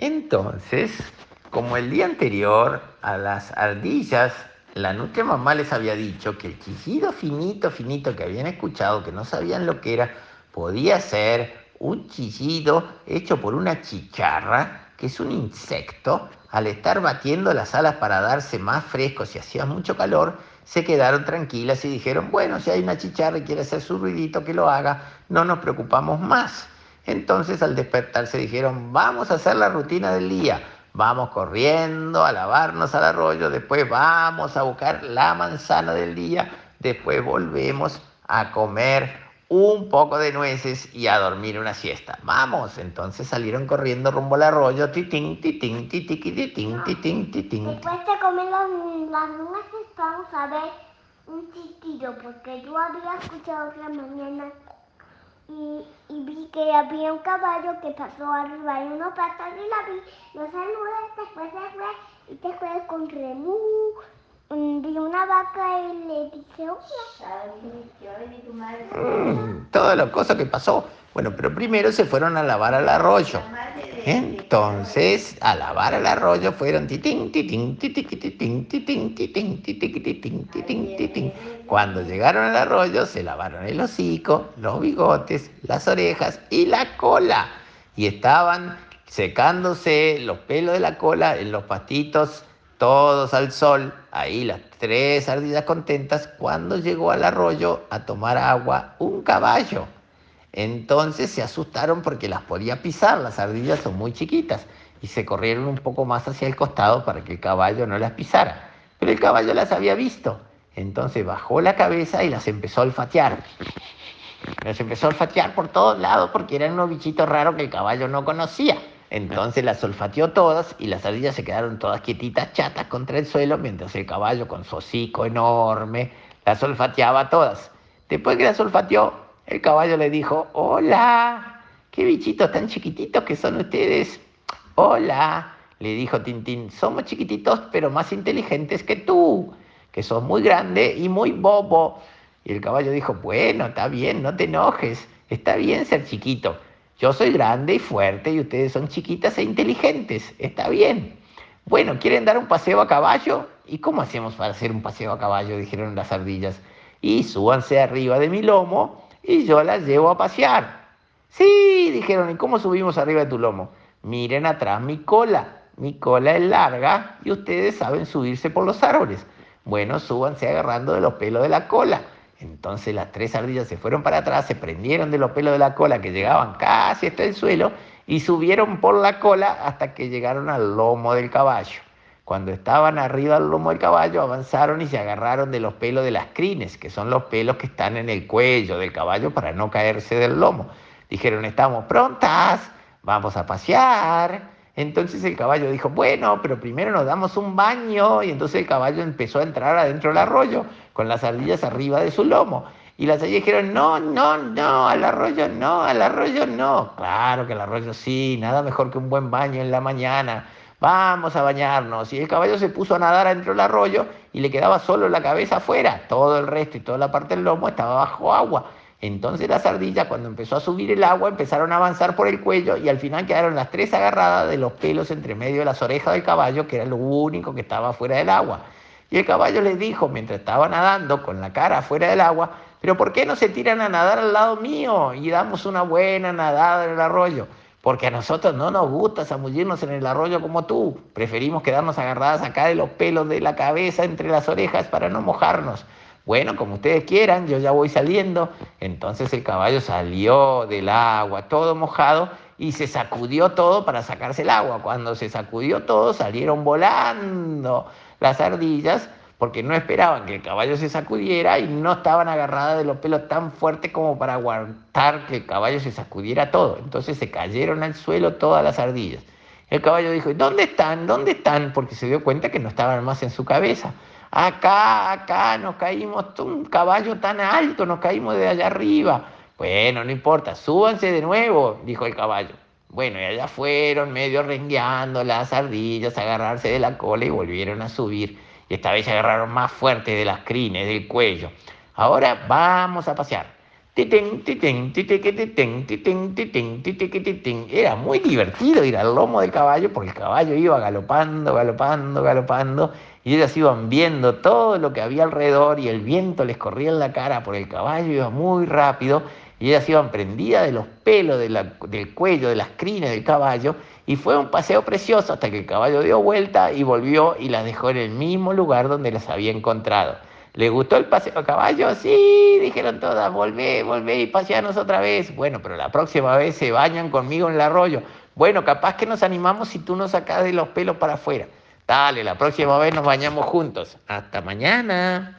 Entonces, como el día anterior a las ardillas, la nutria mamá les había dicho que el chillido finito, finito que habían escuchado, que no sabían lo que era, podía ser un chillido hecho por una chicharra, que es un insecto, al estar batiendo las alas para darse más fresco si hacía mucho calor, se quedaron tranquilas y dijeron, bueno, si hay una chicharra y quiere hacer su ruidito, que lo haga, no nos preocupamos más. Entonces al despertarse dijeron, vamos a hacer la rutina del día, vamos corriendo a lavarnos al arroyo, después vamos a buscar la manzana del día, después volvemos a comer un poco de nueces y a dormir una siesta. Vamos, entonces salieron corriendo rumbo al arroyo, titín, titín, titín, titín, titín, titín. Después de comer las, las nueces vamos a ver un chitido, porque yo había escuchado otra mañana y, y, vi que había un caballo que pasó arriba de unos patas y la vi, no saludé, después se fue y después con remú vi una vaca y le dije, mm, todas las cosas que pasó. Bueno, pero primero se fueron a lavar al arroyo. Entonces, a lavar al arroyo fueron titín, titín, titín, titín, titín, titín, titín, titín, titín, Cuando llegaron al arroyo, se lavaron el hocico, los bigotes, las orejas y la cola. Y estaban secándose los pelos de la cola en los pastitos todos al sol, ahí las tres ardillas contentas, cuando llegó al arroyo a tomar agua un caballo. Entonces se asustaron porque las podía pisar, las ardillas son muy chiquitas, y se corrieron un poco más hacia el costado para que el caballo no las pisara. Pero el caballo las había visto, entonces bajó la cabeza y las empezó a olfatear. Las empezó a olfatear por todos lados porque eran unos bichitos raros que el caballo no conocía. Entonces las olfateó todas y las ardillas se quedaron todas quietitas, chatas contra el suelo, mientras el caballo con su hocico enorme las olfateaba todas. Después que las olfateó, el caballo le dijo, hola, qué bichitos tan chiquititos que son ustedes. Hola, le dijo Tintín, somos chiquititos pero más inteligentes que tú, que sos muy grande y muy bobo. Y el caballo dijo, bueno, está bien, no te enojes, está bien ser chiquito yo soy grande y fuerte y ustedes son chiquitas e inteligentes. Está bien. Bueno, ¿quieren dar un paseo a caballo? ¿Y cómo hacemos para hacer un paseo a caballo? Dijeron las ardillas. Y súbanse arriba de mi lomo y yo las llevo a pasear. Sí, dijeron, ¿y cómo subimos arriba de tu lomo? Miren atrás mi cola. Mi cola es larga y ustedes saben subirse por los árboles. Bueno, súbanse agarrando de los pelos de la cola. Entonces las tres ardillas se fueron para atrás, se prendieron de los pelos de la cola que llegaban casi hasta el suelo y subieron por la cola hasta que llegaron al lomo del caballo. Cuando estaban arriba del lomo del caballo, avanzaron y se agarraron de los pelos de las crines, que son los pelos que están en el cuello del caballo para no caerse del lomo. Dijeron, estamos prontas, vamos a pasear. Entonces el caballo dijo, bueno, pero primero nos damos un baño. Y entonces el caballo empezó a entrar adentro del arroyo con las ardillas arriba de su lomo. Y las ardillas dijeron, no, no, no, al arroyo no, al arroyo no. Claro que al arroyo sí, nada mejor que un buen baño en la mañana. Vamos a bañarnos. Y el caballo se puso a nadar adentro del arroyo y le quedaba solo la cabeza afuera. Todo el resto y toda la parte del lomo estaba bajo agua. Entonces las ardillas, cuando empezó a subir el agua, empezaron a avanzar por el cuello y al final quedaron las tres agarradas de los pelos entre medio de las orejas del caballo, que era lo único que estaba fuera del agua. Y el caballo les dijo, mientras estaba nadando con la cara fuera del agua, pero ¿por qué no se tiran a nadar al lado mío y damos una buena nadada en el arroyo? Porque a nosotros no nos gusta zambullirnos en el arroyo como tú. Preferimos quedarnos agarradas acá de los pelos de la cabeza entre las orejas para no mojarnos. Bueno, como ustedes quieran, yo ya voy saliendo. Entonces el caballo salió del agua todo mojado y se sacudió todo para sacarse el agua. Cuando se sacudió todo, salieron volando las ardillas porque no esperaban que el caballo se sacudiera y no estaban agarradas de los pelos tan fuertes como para aguantar que el caballo se sacudiera todo. Entonces se cayeron al suelo todas las ardillas. El caballo dijo, ¿dónde están? ¿Dónde están? Porque se dio cuenta que no estaban más en su cabeza. Acá, acá nos caímos, un caballo tan alto, nos caímos de allá arriba. Bueno, no importa, súbanse de nuevo, dijo el caballo. Bueno, y allá fueron medio rengueando las ardillas, agarrarse de la cola y volvieron a subir. Y esta vez se agarraron más fuerte de las crines, del cuello. Ahora vamos a pasear. Era muy divertido ir al lomo del caballo porque el caballo iba galopando, galopando, galopando y ellas iban viendo todo lo que había alrededor y el viento les corría en la cara por el caballo, iba muy rápido y ellas iban prendidas de los pelos del cuello, de las crines del caballo y fue un paseo precioso hasta que el caballo dio vuelta y volvió y las dejó en el mismo lugar donde las había encontrado. ¿Les gustó el paseo a caballo? Sí, dijeron todas, volvé, volvé y paseanos otra vez. Bueno, pero la próxima vez se bañan conmigo en el arroyo. Bueno, capaz que nos animamos si tú nos sacas de los pelos para afuera. Dale, la próxima vez nos bañamos juntos. Hasta mañana.